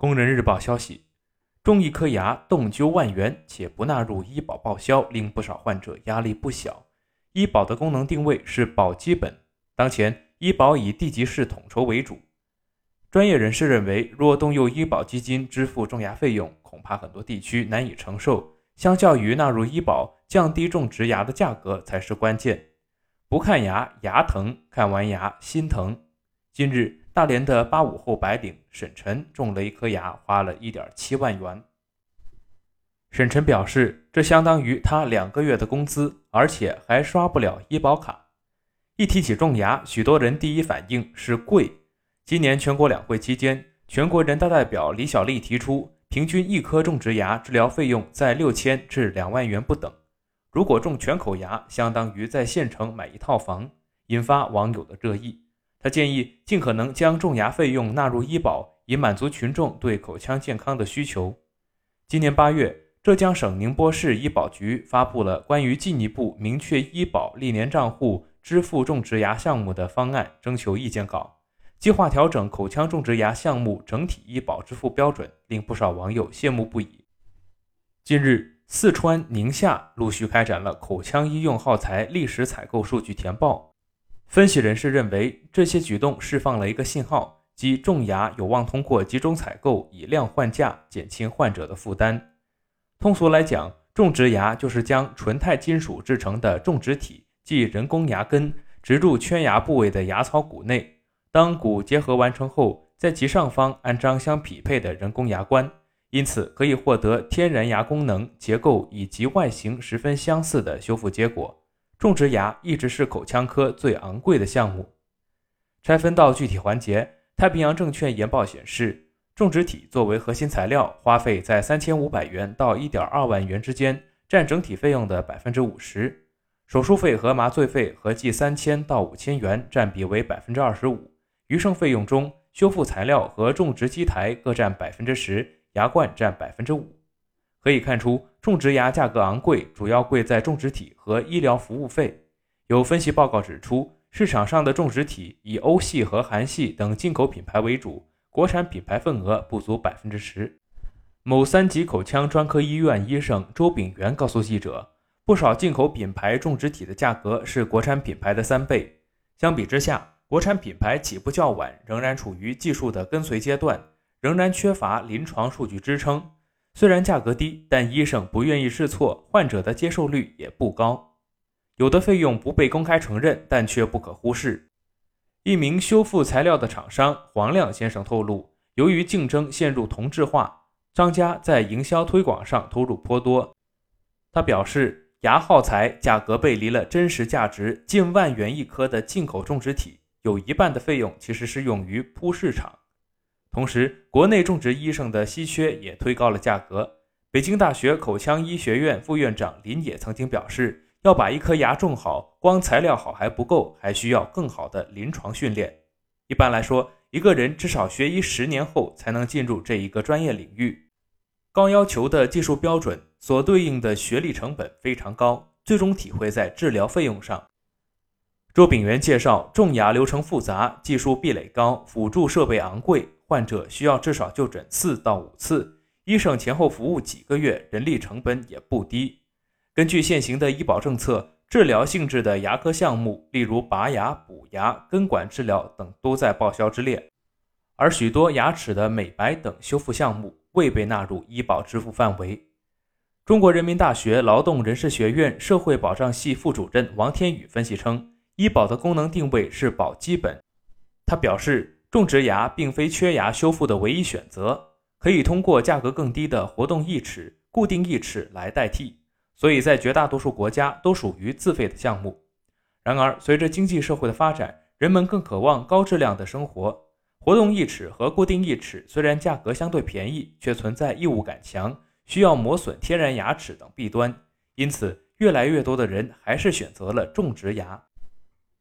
工人日报消息，种一颗牙动灸万元，且不纳入医保报销，令不少患者压力不小。医保的功能定位是保基本，当前医保以地级市统筹为主。专业人士认为，若动用医保基金支付种牙费用，恐怕很多地区难以承受。相较于纳入医保，降低种植牙的价格才是关键。不看牙，牙疼；看完牙，心疼。近日。大连的八五后白领沈晨种了一颗牙，花了一点七万元。沈晨表示，这相当于他两个月的工资，而且还刷不了医保卡。一提起种牙，许多人第一反应是贵。今年全国两会期间，全国人大代表李小丽提出，平均一颗种植牙治疗费用在六千至两万元不等。如果种全口牙，相当于在县城买一套房，引发网友的热议。他建议尽可能将种牙费用纳入医保，以满足群众对口腔健康的需求。今年八月，浙江省宁波市医保局发布了关于进一步明确医保历年账户支付种植牙项目的方案征求意见稿，计划调整口腔种植牙项目整体医保支付标准，令不少网友羡慕不已。近日，四川、宁夏陆续开展了口腔医用耗材历史采购数据填报。分析人士认为，这些举动释放了一个信号，即种牙有望通过集中采购以量换价，减轻患者的负担。通俗来讲，种植牙就是将纯钛金属制成的种植体，即人工牙根，植入缺牙部位的牙槽骨内。当骨结合完成后，在其上方安装相匹配的人工牙冠，因此可以获得天然牙功能、结构以及外形十分相似的修复结果。种植牙一直是口腔科最昂贵的项目。拆分到具体环节，太平洋证券研报显示，种植体作为核心材料，花费在三千五百元到一点二万元之间，占整体费用的百分之五十。手术费和麻醉费合计三千到五千元，占比为百分之二十五。余剩费用中，修复材料和种植基台各占百分之十，牙冠占百分之五。可以看出，种植牙价格昂贵，主要贵在种植体和医疗服务费。有分析报告指出，市场上的种植体以欧系和韩系等进口品牌为主，国产品牌份额不足百分之十。某三级口腔专科医院医生周炳元告诉记者，不少进口品牌种植体的价格是国产品牌的三倍。相比之下，国产品牌起步较晚，仍然处于技术的跟随阶段，仍然缺乏临床数据支撑。虽然价格低，但医生不愿意试错，患者的接受率也不高。有的费用不被公开承认，但却不可忽视。一名修复材料的厂商黄亮先生透露，由于竞争陷入同质化，商家在营销推广上投入颇多。他表示，牙耗材价格背离了真实价值近万元一颗的进口种植体，有一半的费用其实是用于铺市场。同时，国内种植医生的稀缺也推高了价格。北京大学口腔医学院副院长林野曾经表示，要把一颗牙种好，光材料好还不够，还需要更好的临床训练。一般来说，一个人至少学医十年后才能进入这一个专业领域。高要求的技术标准所对应的学历成本非常高，最终体会在治疗费用上。周炳元介绍，种牙流程复杂，技术壁垒高，辅助设备昂贵。患者需要至少就诊四到五次，医生前后服务几个月，人力成本也不低。根据现行的医保政策，治疗性质的牙科项目，例如拔牙、补牙、根管治疗等，都在报销之列，而许多牙齿的美白等修复项目未被纳入医保支付范围。中国人民大学劳动人事学院社会保障系副主任王天宇分析称，医保的功能定位是保基本。他表示。种植牙并非缺牙修复的唯一选择，可以通过价格更低的活动义齿、固定义齿来代替，所以在绝大多数国家都属于自费的项目。然而，随着经济社会的发展，人们更渴望高质量的生活。活动义齿和固定义齿虽然价格相对便宜，却存在异物感强、需要磨损天然牙齿等弊端，因此越来越多的人还是选择了种植牙。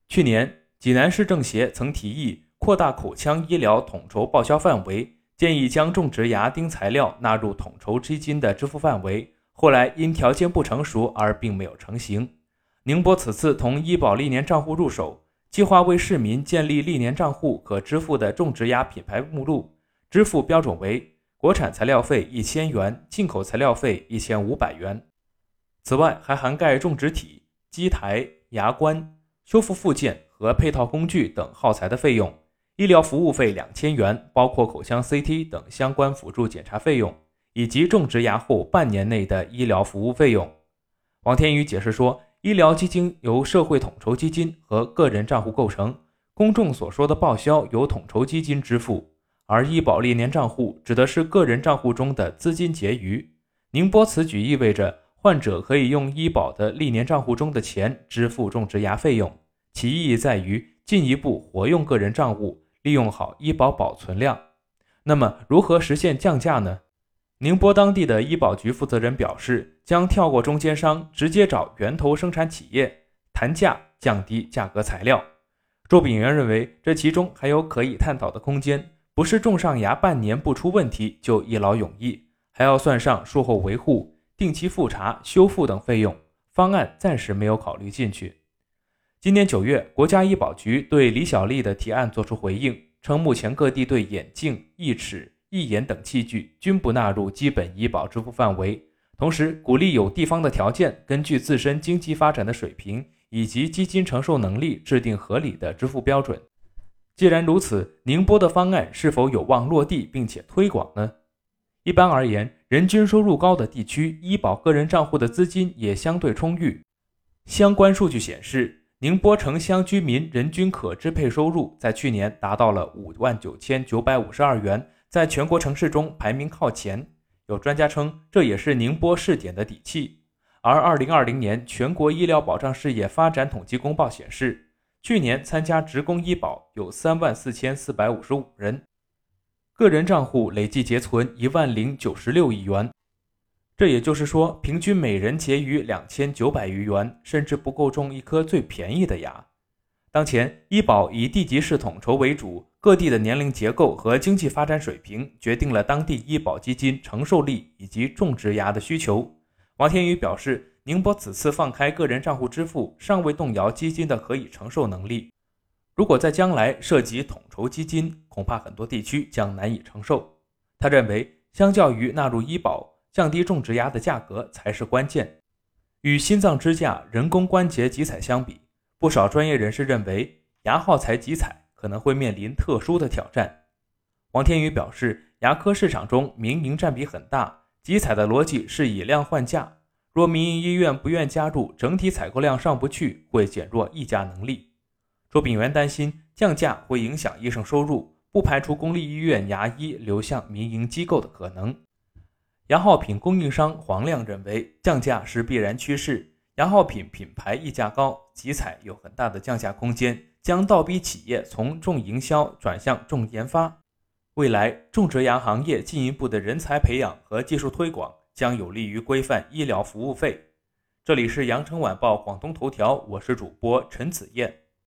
去年，济南市政协曾提议。扩大口腔医疗统筹报销范围，建议将种植牙钉材料纳入统筹基金的支付范围。后来因条件不成熟而并没有成型。宁波此次从医保历年账户入手，计划为市民建立历年账户可支付的种植牙品牌目录，支付标准为国产材料费一千元，进口材料费一千五百元。此外，还涵盖种植体、机台、牙冠、修复附件和配套工具等耗材的费用。医疗服务费两千元，包括口腔 CT 等相关辅助检查费用，以及种植牙后半年内的医疗服务费用。王天宇解释说，医疗基金由社会统筹基金和个人账户构成，公众所说的报销由统筹基金支付。而医保历年账户指的是个人账户中的资金结余。宁波此举意味着患者可以用医保的历年账户中的钱支付种植牙费用，其意义在于进一步活用个人账户，利用好医保保存量。那么，如何实现降价呢？宁波当地的医保局负责人表示，将跳过中间商，直接找源头生产企业谈价，降低价格材料。周炳元认为，这其中还有可以探讨的空间。不是种上牙半年不出问题就一劳永逸，还要算上术后维护、定期复查、修复等费用，方案暂时没有考虑进去。今年九月，国家医保局对李小丽的提案作出回应，称目前各地对眼镜、义齿、义眼等器具均不纳入基本医保支付范围，同时鼓励有地方的条件，根据自身经济发展的水平以及基金承受能力，制定合理的支付标准。既然如此，宁波的方案是否有望落地并且推广呢？一般而言，人均收入高的地区，医保个人账户的资金也相对充裕。相关数据显示，宁波城乡居民人均可支配收入在去年达到了五万九千九百五十二元，在全国城市中排名靠前。有专家称，这也是宁波试点的底气。而二零二零年全国医疗保障事业发展统计公报显示。去年参加职工医保有三万四千四百五十五人，个人账户累计结存一万零九十六亿元，这也就是说，平均每人结余两千九百余元，甚至不够种一颗最便宜的牙。当前医保以地级市统筹为主，各地的年龄结构和经济发展水平决定了当地医保基金承受力以及种植牙的需求。王天宇表示。宁波此次放开个人账户支付，尚未动摇基金的可以承受能力。如果在将来涉及统筹基金，恐怕很多地区将难以承受。他认为，相较于纳入医保，降低种植牙的价格才是关键。与心脏支架、人工关节集采相比，不少专业人士认为，牙耗材集采可能会面临特殊的挑战。王天宇表示，牙科市场中民营占比很大，集采的逻辑是以量换价。若民营医院不愿加入，整体采购量上不去，会减弱议价能力。周炳元担心降价会影响医生收入，不排除公立医院牙医流向民营机构的可能。牙耗品供应商黄亮认为，降价是必然趋势。牙耗品品牌溢价高，集采有很大的降价空间，将倒逼企业从重营销转向重研发。未来种植牙行业进一步的人才培养和技术推广。将有利于规范医疗服务费。这里是羊城晚报广东头条，我是主播陈子燕。